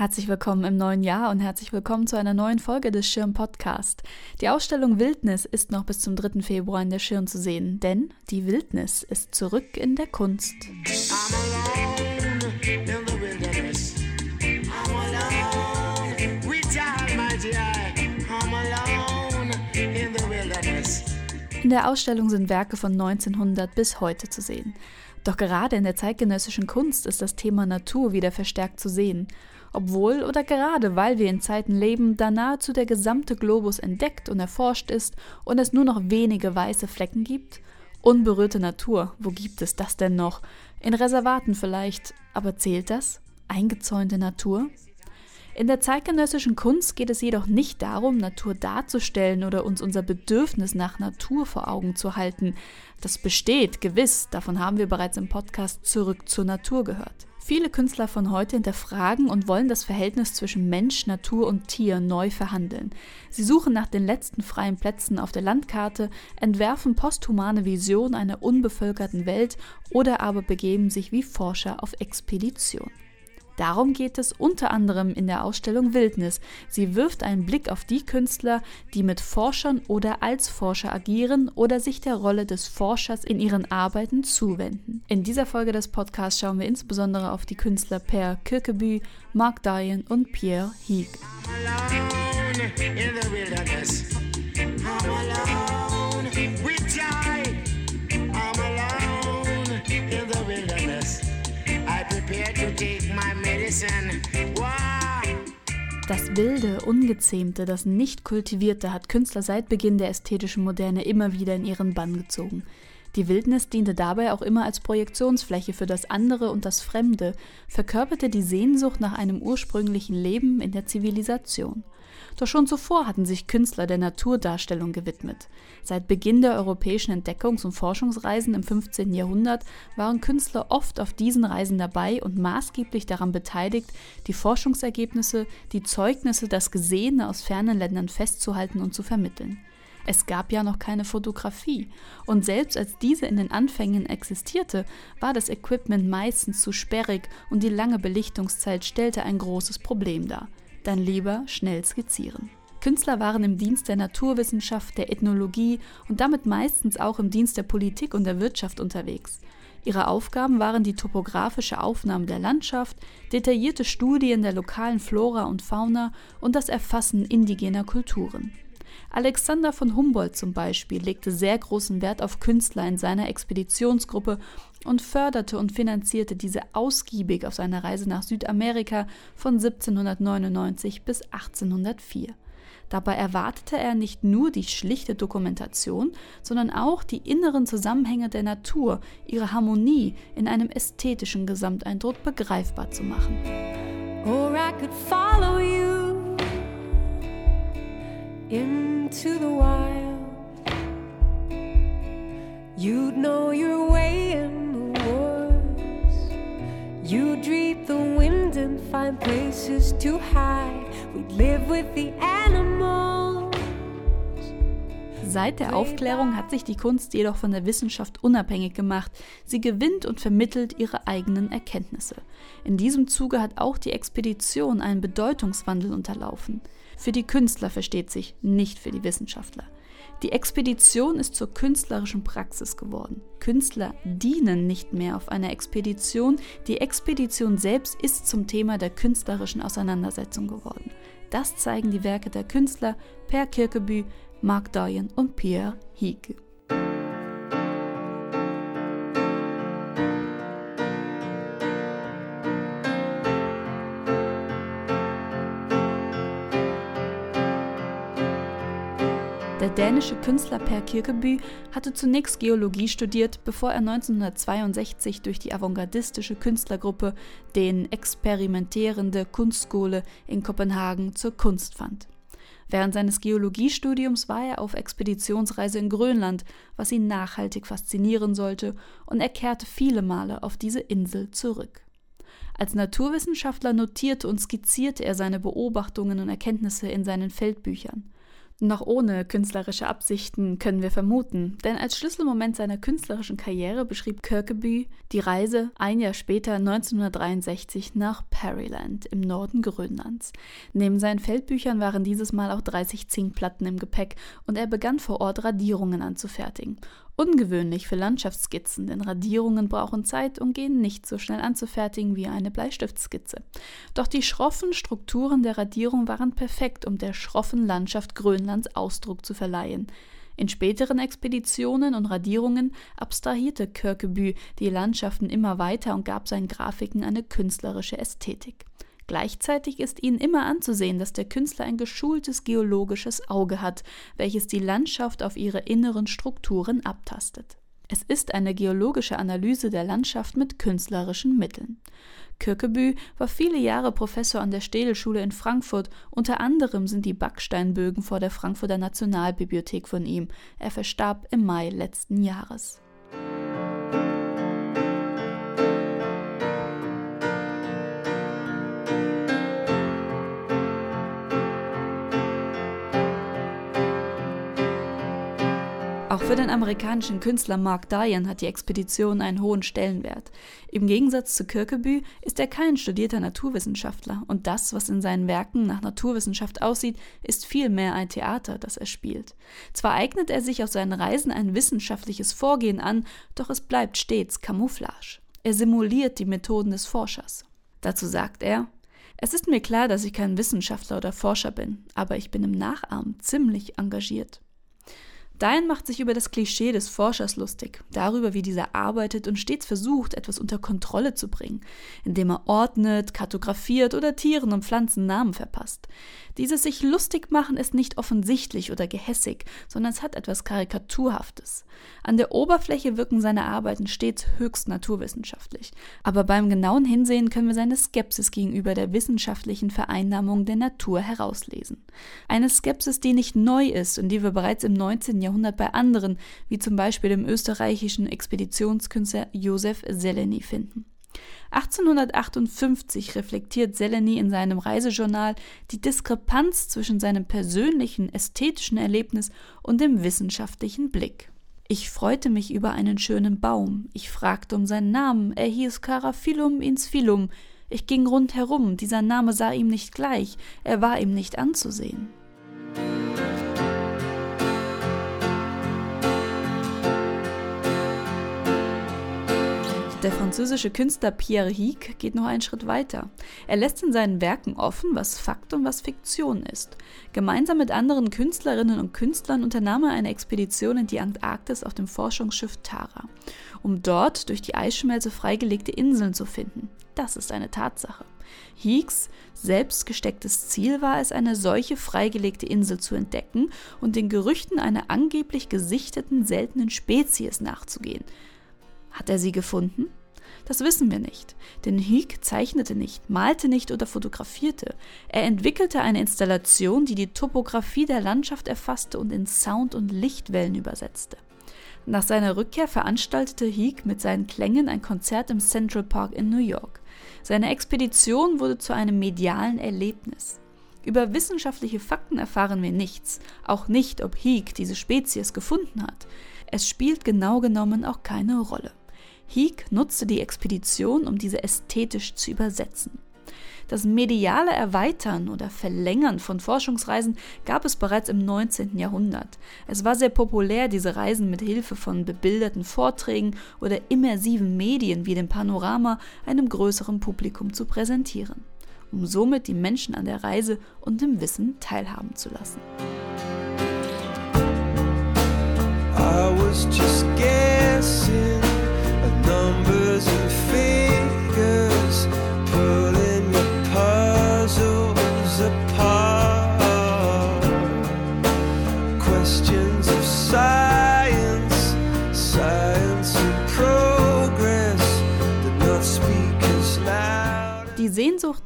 Herzlich willkommen im neuen Jahr und herzlich willkommen zu einer neuen Folge des Schirn Podcast. Die Ausstellung Wildnis ist noch bis zum 3. Februar in der Schirn zu sehen, denn die Wildnis ist zurück in der Kunst. In der Ausstellung sind Werke von 1900 bis heute zu sehen. Doch gerade in der zeitgenössischen Kunst ist das Thema Natur wieder verstärkt zu sehen obwohl oder gerade weil wir in Zeiten leben, da nahezu der gesamte Globus entdeckt und erforscht ist und es nur noch wenige weiße Flecken gibt? Unberührte Natur, wo gibt es das denn noch? In Reservaten vielleicht, aber zählt das? Eingezäunte Natur? In der zeitgenössischen Kunst geht es jedoch nicht darum, Natur darzustellen oder uns unser Bedürfnis nach Natur vor Augen zu halten. Das besteht, gewiss, davon haben wir bereits im Podcast Zurück zur Natur gehört. Viele Künstler von heute hinterfragen und wollen das Verhältnis zwischen Mensch, Natur und Tier neu verhandeln. Sie suchen nach den letzten freien Plätzen auf der Landkarte, entwerfen posthumane Visionen einer unbevölkerten Welt oder aber begeben sich wie Forscher auf Expedition. Darum geht es unter anderem in der Ausstellung Wildnis. Sie wirft einen Blick auf die Künstler, die mit Forschern oder als Forscher agieren oder sich der Rolle des Forschers in ihren Arbeiten zuwenden. In dieser Folge des Podcasts schauen wir insbesondere auf die Künstler Per Kirkeby, Mark Dian und Pierre Hieg. Das Wilde, Ungezähmte, das Nicht-Kultivierte hat Künstler seit Beginn der ästhetischen Moderne immer wieder in ihren Bann gezogen. Die Wildnis diente dabei auch immer als Projektionsfläche für das andere und das Fremde, verkörperte die Sehnsucht nach einem ursprünglichen Leben in der Zivilisation. Doch schon zuvor hatten sich Künstler der Naturdarstellung gewidmet. Seit Beginn der europäischen Entdeckungs- und Forschungsreisen im 15. Jahrhundert waren Künstler oft auf diesen Reisen dabei und maßgeblich daran beteiligt, die Forschungsergebnisse, die Zeugnisse, das Gesehene aus fernen Ländern festzuhalten und zu vermitteln. Es gab ja noch keine Fotografie, und selbst als diese in den Anfängen existierte, war das Equipment meistens zu sperrig und die lange Belichtungszeit stellte ein großes Problem dar dann lieber schnell skizzieren. Künstler waren im Dienst der Naturwissenschaft, der Ethnologie und damit meistens auch im Dienst der Politik und der Wirtschaft unterwegs. Ihre Aufgaben waren die topografische Aufnahme der Landschaft, detaillierte Studien der lokalen Flora und Fauna und das Erfassen indigener Kulturen. Alexander von Humboldt zum Beispiel legte sehr großen Wert auf Künstler in seiner Expeditionsgruppe und förderte und finanzierte diese ausgiebig auf seiner Reise nach Südamerika von 1799 bis 1804. Dabei erwartete er nicht nur die schlichte Dokumentation, sondern auch die inneren Zusammenhänge der Natur, ihre Harmonie in einem ästhetischen Gesamteindruck begreifbar zu machen. Or I could follow you find places to hide. We'd live with the animals. Seit der Aufklärung hat sich die Kunst jedoch von der Wissenschaft unabhängig gemacht. Sie gewinnt und vermittelt ihre eigenen Erkenntnisse. In diesem Zuge hat auch die Expedition einen Bedeutungswandel unterlaufen. Für die Künstler versteht sich, nicht für die Wissenschaftler. Die Expedition ist zur künstlerischen Praxis geworden. Künstler dienen nicht mehr auf einer Expedition, die Expedition selbst ist zum Thema der künstlerischen Auseinandersetzung geworden. Das zeigen die Werke der Künstler Per Kirkeby, Mark Doyen und Pierre Hieke. Der dänische Künstler Per Kirkeby hatte zunächst Geologie studiert, bevor er 1962 durch die avantgardistische Künstlergruppe den Experimentierende Kunstskole in Kopenhagen zur Kunst fand. Während seines Geologiestudiums war er auf Expeditionsreise in Grönland, was ihn nachhaltig faszinieren sollte, und er kehrte viele Male auf diese Insel zurück. Als Naturwissenschaftler notierte und skizzierte er seine Beobachtungen und Erkenntnisse in seinen Feldbüchern. Noch ohne künstlerische Absichten können wir vermuten, denn als Schlüsselmoment seiner künstlerischen Karriere beschrieb Kirkeby die Reise ein Jahr später 1963 nach Perryland im Norden Grönlands. Neben seinen Feldbüchern waren dieses Mal auch 30 Zinkplatten im Gepäck und er begann vor Ort Radierungen anzufertigen. Ungewöhnlich für Landschaftsskizzen, denn Radierungen brauchen Zeit und gehen nicht so schnell anzufertigen wie eine Bleistiftskizze. Doch die schroffen Strukturen der Radierung waren perfekt, um der schroffen Landschaft Grönlands Ausdruck zu verleihen. In späteren Expeditionen und Radierungen abstrahierte Kirkeby die Landschaften immer weiter und gab seinen Grafiken eine künstlerische Ästhetik. Gleichzeitig ist ihnen immer anzusehen, dass der Künstler ein geschultes geologisches Auge hat, welches die Landschaft auf ihre inneren Strukturen abtastet. Es ist eine geologische Analyse der Landschaft mit künstlerischen Mitteln. Kirkebü war viele Jahre Professor an der Städelschule in Frankfurt. Unter anderem sind die Backsteinbögen vor der Frankfurter Nationalbibliothek von ihm. Er verstarb im Mai letzten Jahres. Auch für den amerikanischen Künstler Mark Diane hat die Expedition einen hohen Stellenwert. Im Gegensatz zu Kirkeby ist er kein studierter Naturwissenschaftler und das, was in seinen Werken nach Naturwissenschaft aussieht, ist vielmehr ein Theater, das er spielt. Zwar eignet er sich auf seinen Reisen ein wissenschaftliches Vorgehen an, doch es bleibt stets Camouflage. Er simuliert die Methoden des Forschers. Dazu sagt er, es ist mir klar, dass ich kein Wissenschaftler oder Forscher bin, aber ich bin im Nachahmen ziemlich engagiert. Diane macht sich über das Klischee des Forschers lustig, darüber, wie dieser arbeitet und stets versucht, etwas unter Kontrolle zu bringen, indem er ordnet, kartografiert oder Tieren und Pflanzen Namen verpasst. Dieses sich lustig machen ist nicht offensichtlich oder gehässig, sondern es hat etwas Karikaturhaftes. An der Oberfläche wirken seine Arbeiten stets höchst naturwissenschaftlich, aber beim genauen Hinsehen können wir seine Skepsis gegenüber der wissenschaftlichen Vereinnahmung der Natur herauslesen. Eine Skepsis, die nicht neu ist und die wir bereits im 19. Jahrhundert Jahrhundert bei anderen, wie zum Beispiel dem österreichischen Expeditionskünstler Josef Seleny finden. 1858 reflektiert Seleny in seinem Reisejournal die Diskrepanz zwischen seinem persönlichen ästhetischen Erlebnis und dem wissenschaftlichen Blick. Ich freute mich über einen schönen Baum. Ich fragte um seinen Namen. Er hieß Caraphyllum insphyllum. Ich ging rundherum. Dieser Name sah ihm nicht gleich. Er war ihm nicht anzusehen. Der französische Künstler Pierre Hic geht noch einen Schritt weiter. Er lässt in seinen Werken offen, was Fakt und was Fiktion ist. Gemeinsam mit anderen Künstlerinnen und Künstlern unternahm er eine Expedition in die Antarktis auf dem Forschungsschiff Tara, um dort durch die Eisschmelze freigelegte Inseln zu finden. Das ist eine Tatsache. Heeks selbst gestecktes Ziel war es, eine solche freigelegte Insel zu entdecken und den Gerüchten einer angeblich gesichteten seltenen Spezies nachzugehen. Hat er sie gefunden? Das wissen wir nicht, denn Hick zeichnete nicht, malte nicht oder fotografierte. Er entwickelte eine Installation, die die Topographie der Landschaft erfasste und in Sound- und Lichtwellen übersetzte. Nach seiner Rückkehr veranstaltete Heek mit seinen Klängen ein Konzert im Central Park in New York. Seine Expedition wurde zu einem medialen Erlebnis. Über wissenschaftliche Fakten erfahren wir nichts, auch nicht, ob Heek diese Spezies gefunden hat. Es spielt genau genommen auch keine Rolle. Heek nutzte die Expedition, um diese ästhetisch zu übersetzen. Das mediale Erweitern oder Verlängern von Forschungsreisen gab es bereits im 19. Jahrhundert. Es war sehr populär, diese Reisen mit Hilfe von bebilderten Vorträgen oder immersiven Medien wie dem Panorama einem größeren Publikum zu präsentieren, um somit die Menschen an der Reise und dem Wissen teilhaben zu lassen. I was just guessing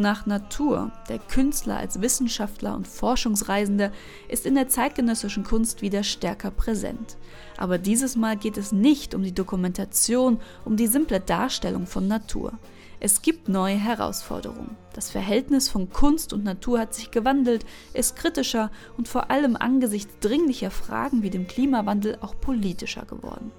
nach Natur, der Künstler als Wissenschaftler und Forschungsreisender, ist in der zeitgenössischen Kunst wieder stärker präsent. Aber dieses Mal geht es nicht um die Dokumentation, um die simple Darstellung von Natur. Es gibt neue Herausforderungen. Das Verhältnis von Kunst und Natur hat sich gewandelt, ist kritischer und vor allem angesichts dringlicher Fragen wie dem Klimawandel auch politischer geworden.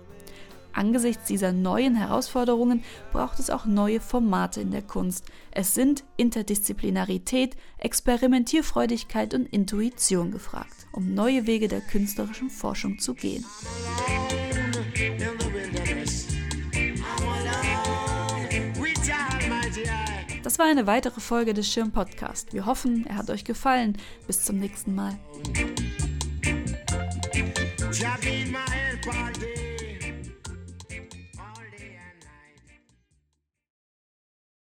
Angesichts dieser neuen Herausforderungen braucht es auch neue Formate in der Kunst. Es sind Interdisziplinarität, Experimentierfreudigkeit und Intuition gefragt, um neue Wege der künstlerischen Forschung zu gehen. Das war eine weitere Folge des Schirm Podcast. Wir hoffen, er hat euch gefallen. Bis zum nächsten Mal.